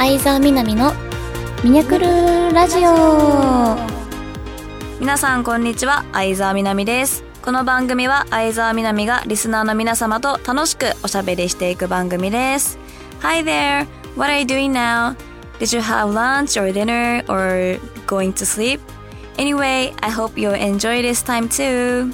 相沢みなみのミニャクルラジオ皆さんこんにちは相沢みなみですこの番組は相沢みなみがリスナーの皆様と楽しくおしゃべりしていく番組です Hi there what are you doing now Did you have lunch or dinner or going to sleep Anyway I hope you enjoy this time too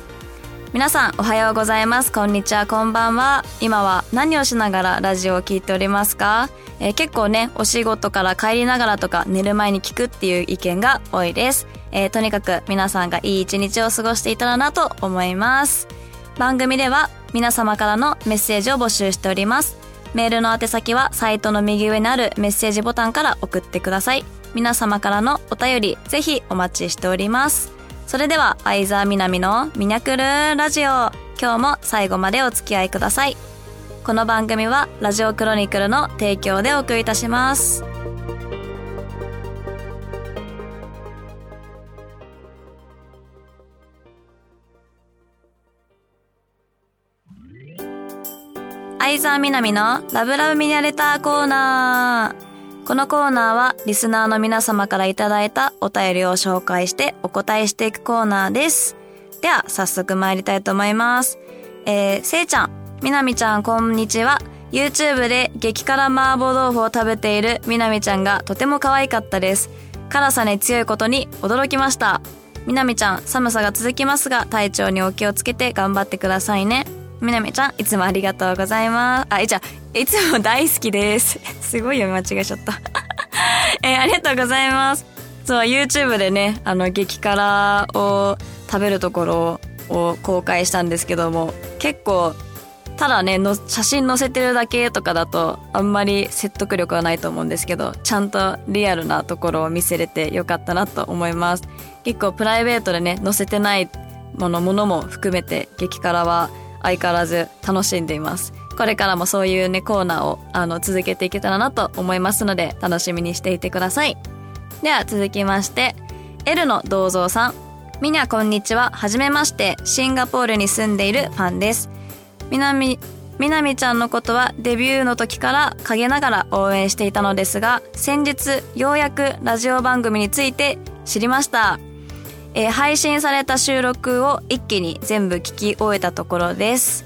皆さんおはようございます。こんにちは。こんばんは。今は何をしながらラジオを聞いておりますか、えー、結構ねお仕事から帰りながらとか寝る前に聞くっていう意見が多いです、えー、とにかく皆さんがいい一日を過ごしていたらなと思います。番組では皆様からのメッセージを募集しております。メールの宛先はサイトの右上にあるメッセージボタンから送ってください。皆様からのお便りぜひお待ちしております。それでは相沢みなみのミニャクルラジオ。今日も最後までお付き合いください。この番組はラジオクロニクルの提供でお送りいたします。相沢みなみのラブラブミニャレターコーナー。このコーナーはリスナーの皆様からいただいたお便りを紹介してお答えしていくコーナーです。では、早速参りたいと思います。えー、せいちゃん、みなみちゃん、こんにちは。YouTube で激辛麻婆豆腐を食べているみなみちゃんがとても可愛かったです。辛さに強いことに驚きました。みなみちゃん、寒さが続きますが、体調にお気をつけて頑張ってくださいね。みなみちゃん、いつもありがとうございます。あ、いちゃいつも大好きです。すごい読み間違えちゃった。えー、ありがとうございます。そう、YouTube でね、あの、激辛を食べるところを公開したんですけども、結構、ただねの、写真載せてるだけとかだと、あんまり説得力はないと思うんですけど、ちゃんとリアルなところを見せれてよかったなと思います。結構プライベートでね、載せてないもの、ものも含めて、激辛は相変わらず楽しんでいます。これからもそういうね、コーナーをあの続けていけたらなと思いますので、楽しみにしていてください。では続きまして、L の銅像さん。みにゃこんにちは。はじめまして、シンガポールに住んでいるファンです。みなみ、みなみちゃんのことはデビューの時から陰ながら応援していたのですが、先日ようやくラジオ番組について知りました。えー、配信された収録を一気に全部聞き終えたところです。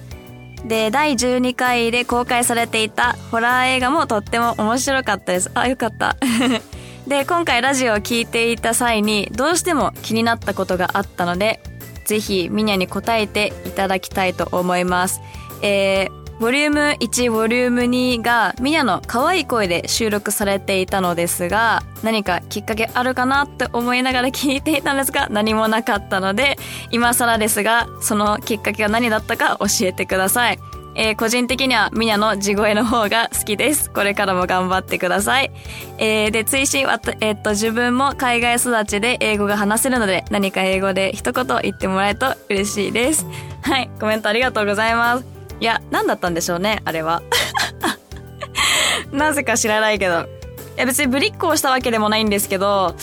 で、第12回で公開されていたホラー映画もとっても面白かったです。あ、よかった。で、今回ラジオを聴いていた際にどうしても気になったことがあったので、ぜひミニャに答えていただきたいと思います。えー、ボリューム1、ボリューム2がミヤの可愛い声で収録されていたのですが、何かきっかけあるかなって思いながら聞いていたんですが、何もなかったので、今更ですが、そのきっかけが何だったか教えてください。えー、個人的にはミニャの地声の方が好きです。これからも頑張ってください。えー、で、追伸は、えー、っと、自分も海外育ちで英語が話せるので、何か英語で一言言ってもらえると嬉しいです。はい、コメントありがとうございます。いや、何だったんでしょうね、あれは。なぜか知らないけど。いや、別にぶりっ子をしたわけでもないんですけど、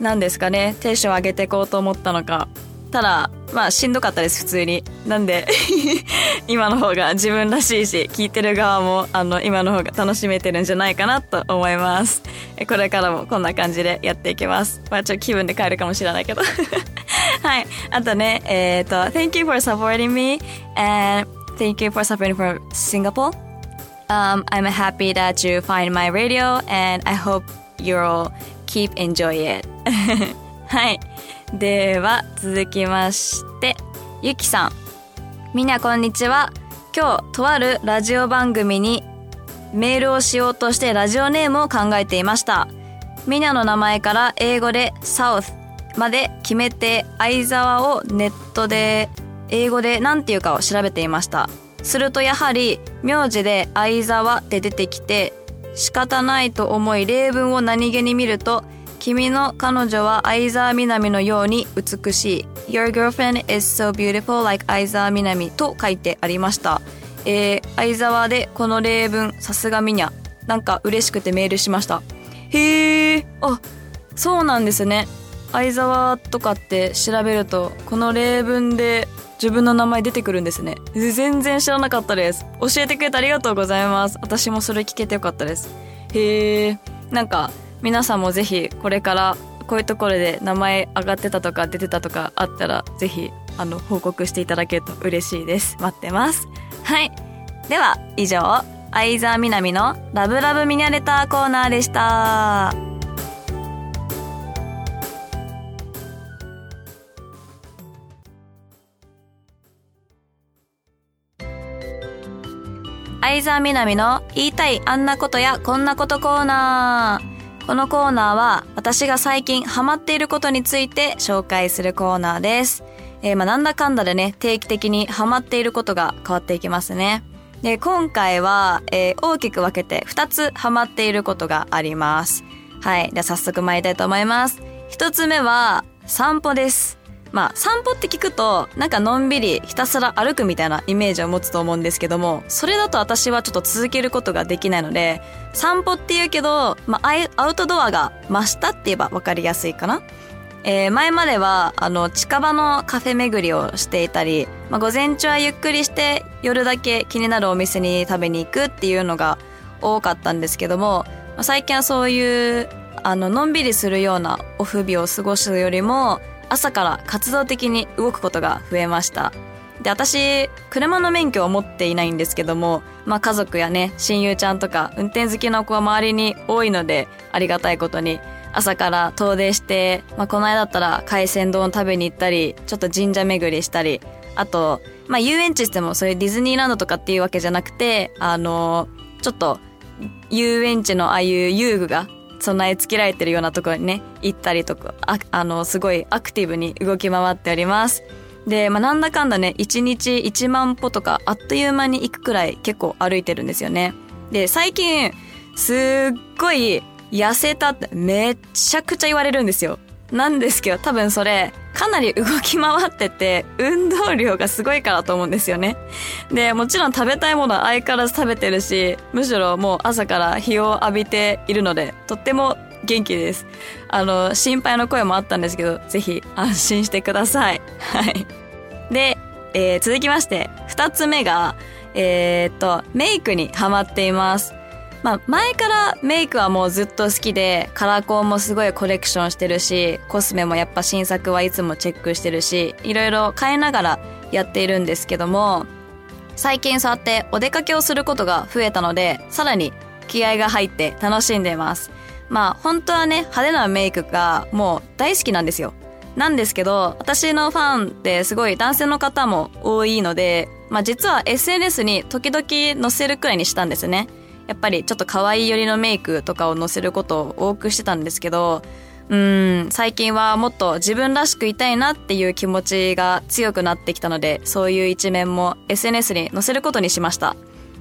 何ですかね、テンション上げていこうと思ったのか。ただ、まあ、しんどかったです、普通に。なんで 今の方が自分らしいし、聞いてる側も、あの、今の方が楽しめてるんじゃないかなと思います。これからもこんな感じでやっていきます。まあ、ちょっと気分で変えるかもしれないけど はい。あとね、えっ、ー、と、Thank you for supporting me and Thank you for supporting for Singapore. Um, I'm happy that you find my radio and I hope you'll keep enjoy it. はい。では、続きまして、ゆきさん。みんなこんにちは。今日、とあるラジオ番組にメールをしようとしてラジオネームを考えていました。みんなの名前から英語で South まで決めて相沢をネットで英語で何て言うかを調べていました。するとやはり名字で相沢って出てきて仕方ないと思い例文を何気に見ると君の彼女は相沢みなみのように美しい。Your girlfriend is so beautiful like 相沢みなみと書いてありました。えー、相沢でこの例文さすがみにゃ。なんか嬉しくてメールしました。へえあそうなんですね。相沢とかって調べるとこの例文で自分の名前出てくるんですね。全然知らなかったです。教えてくれてありがとうございます。私もそれ聞けてよかったです。へえなんか皆さんもぜひこれからこういうところで名前上がってたとか出てたとかあったらぜひあの報告していただけると嬉しいです。待ってます。はい。では以上相沢みなみのラブラブミニャレターコーナーでした。相沢みなみの言いたいあんなことやこんなことコーナー。このコーナーは私が最近ハマっていることについて紹介するコーナーです。えー、まあなんだかんだでね、定期的にハマっていることが変わっていきますね。で、今回は、えー、大きく分けて2つハマっていることがあります。はい。では早速参りたいと思います。1つ目は散歩です。まあ散歩って聞くとなんかのんびりひたすら歩くみたいなイメージを持つと思うんですけどもそれだと私はちょっと続けることができないので散歩って言うけど、まあ、アウトドアが増したって言えば分かりやすいかな。えー、前まではあの近場のカフェ巡りをしていたり、まあ、午前中はゆっくりして夜だけ気になるお店に食べに行くっていうのが多かったんですけども、まあ、最近はそういうあののんびりするようなオフ日を過ごすよりも朝から活動的に動くことが増えました。で、私、車の免許を持っていないんですけども、まあ家族やね、親友ちゃんとか運転好きの子は周りに多いので、ありがたいことに、朝から遠出して、まあこの間だったら海鮮丼を食べに行ったり、ちょっと神社巡りしたり、あと、まあ遊園地してもそういうディズニーランドとかっていうわけじゃなくて、あの、ちょっと遊園地のああいう遊具が備え付けられてるようなところにね、行ったりとか、ああの、すごいアクティブに動き回っております。で、まあ、なんだかんだね、1日1万歩とか、あっという間に行くくらい結構歩いてるんですよね。で、最近、すっごい痩せたってめっちゃくちゃ言われるんですよ。なんですけど、多分それ、かなり動き回ってて、運動量がすごいからと思うんですよね。で、もちろん食べたいものは相変わらず食べてるし、むしろもう朝から日を浴びているので、とっても元気です。あの、心配の声もあったんですけど、ぜひ安心してください。はい。で、えー、続きまして、二つ目が、えー、っと、メイクにハマっています。まあ、前からメイクはもうずっと好きで、カラコンもすごいコレクションしてるし、コスメもやっぱ新作はいつもチェックしてるし、いろいろ変えながらやっているんですけども、最近そうやってお出かけをすることが増えたので、さらに気合が入って楽しんでます。まあ本当はね、派手なメイクがもう大好きなんですよ。なんですけど、私のファンってすごい男性の方も多いので、まあ実は SNS に時々載せるくらいにしたんですね。やっぱりちょっと可愛い寄りのメイクとかを載せることを多くしてたんですけど、うん、最近はもっと自分らしくいたいなっていう気持ちが強くなってきたので、そういう一面も SNS に載せることにしました。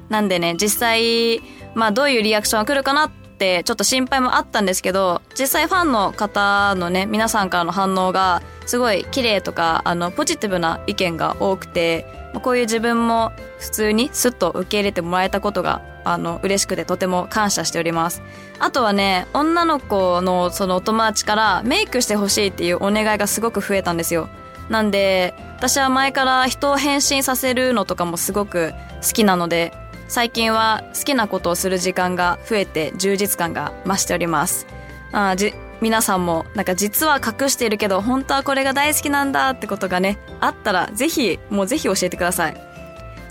なんでね、実際、まあどういうリアクションが来るかなってちょっと心配もあったんですけど、実際ファンの方のね、皆さんからの反応がすごい綺麗とか、あの、ポジティブな意見が多くて、こういう自分も普通にスッと受け入れてもらえたことがあの嬉しくてとても感謝しております。あとはね女の子のそのお友達からメイクしてほしいっていうお願いがすごく増えたんですよ。なんで私は前から人を変身させるのとかもすごく好きなので最近は好きなことをする時間が増えて充実感が増しております。あじ皆さんもなんか実は隠しているけど本当はこれが大好きなんだってことがねあったらぜひもうぜひ教えてください。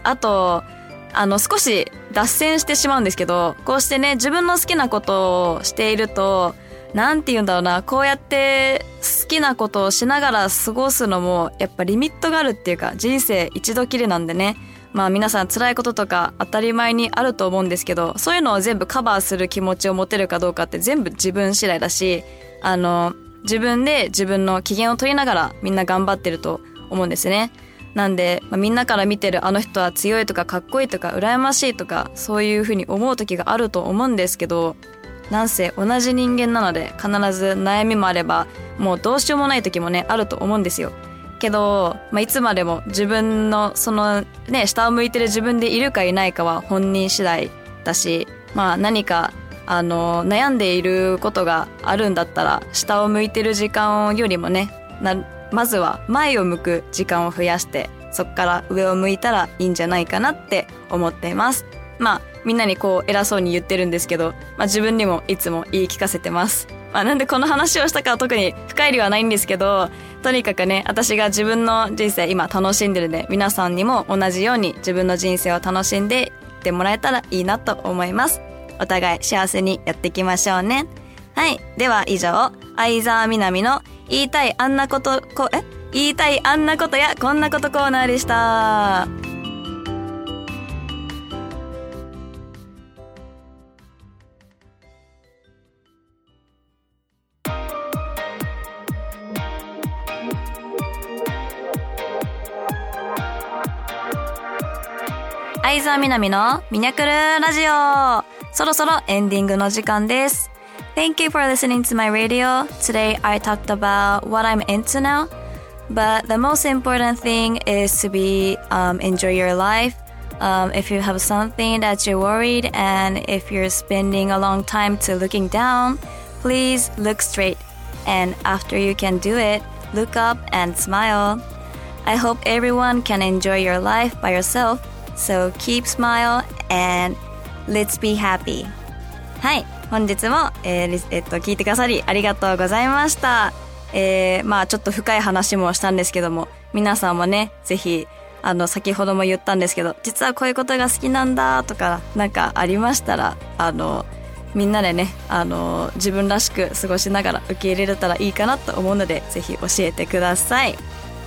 あとあの少し脱線してしまうんですけどこうしてね自分の好きなことをしているとなんて言うんだろうなこうやって好きなことをしながら過ごすのもやっぱリミットがあるっていうか人生一度きりなんでねまあ皆さん辛いこととか当たり前にあると思うんですけど、そういうのを全部カバーする気持ちを持てるかどうかって全部自分次第だし、あの、自分で自分の機嫌を取りながらみんな頑張ってると思うんですね。なんで、まあ、みんなから見てるあの人は強いとかかっこいいとか羨ましいとかそういうふうに思う時があると思うんですけど、なんせ同じ人間なので必ず悩みもあればもうどうしようもない時もねあると思うんですよ。けど、まあ、いつまでも自分のそのね下を向いてる自分でいるかいないかは本人次第だし、まあ、何かあの悩んでいることがあるんだったら下を向いてる時間よりもねなまずは前を向く時間を増やしてそこから上を向いたらいいんじゃないかなって思っていますまあみんなにこう偉そうに言ってるんですけど、まあ自分にもいつも言い聞かせてます。まあなんでこの話をしたかは特に深い理はないんですけど、とにかくね、私が自分の人生今楽しんでるんで、皆さんにも同じように自分の人生を楽しんでいってもらえたらいいなと思います。お互い幸せにやっていきましょうね。はい。では以上、相沢みなみの言いたいあんなこと、こ、え？言いたいあんなことやこんなことコーナーでした。相沢みなみのミニャクルラジオそろそろエンディングの時間です。Thank you for listening to my radio. Today I talked about what I'm into now. But the most important thing is to be um, enjoy your life. Um, if you have something that you're worried and if you're spending a long time to looking down, please look straight. And after you can do it, look up and smile. I hope everyone can enjoy your life by yourself So keep smile and let's be happy. はい。本日も、えー、えっと、聞いてくださりありがとうございました。えー、まあちょっと深い話もしたんですけども、皆さんもね、ぜひ、あの、先ほども言ったんですけど、実はこういうことが好きなんだとか、なんかありましたら、あの、みんなでね、あの、自分らしく過ごしながら受け入れれたらいいかなと思うので、ぜひ教えてください。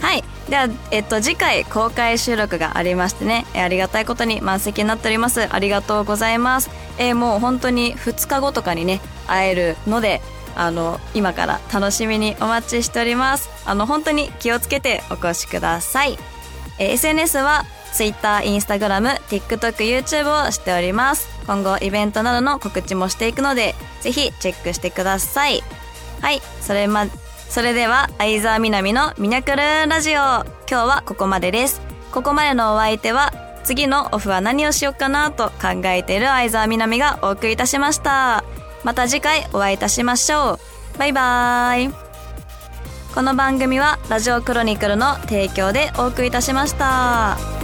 はい。では、えっと、次回公開収録がありましてね、えありがたいことに満席になっております。ありがとうございます。えー、もう本当に2日後とかにね、会えるので、あの、今から楽しみにお待ちしております。あの、本当に気をつけてお越しください。えー、SNS は Twitter、Instagram、TikTok、YouTube をしております。今後イベントなどの告知もしていくので、ぜひチェックしてください。はい、それまで、それでは、相沢みなみのミニャクルラジオ。今日はここまでです。ここまでのお相手は、次のオフは何をしようかなと考えている相沢みなみがお送りいたしました。また次回お会いいたしましょう。バイバーイ。この番組はラジオクロニクルの提供でお送りいたしました。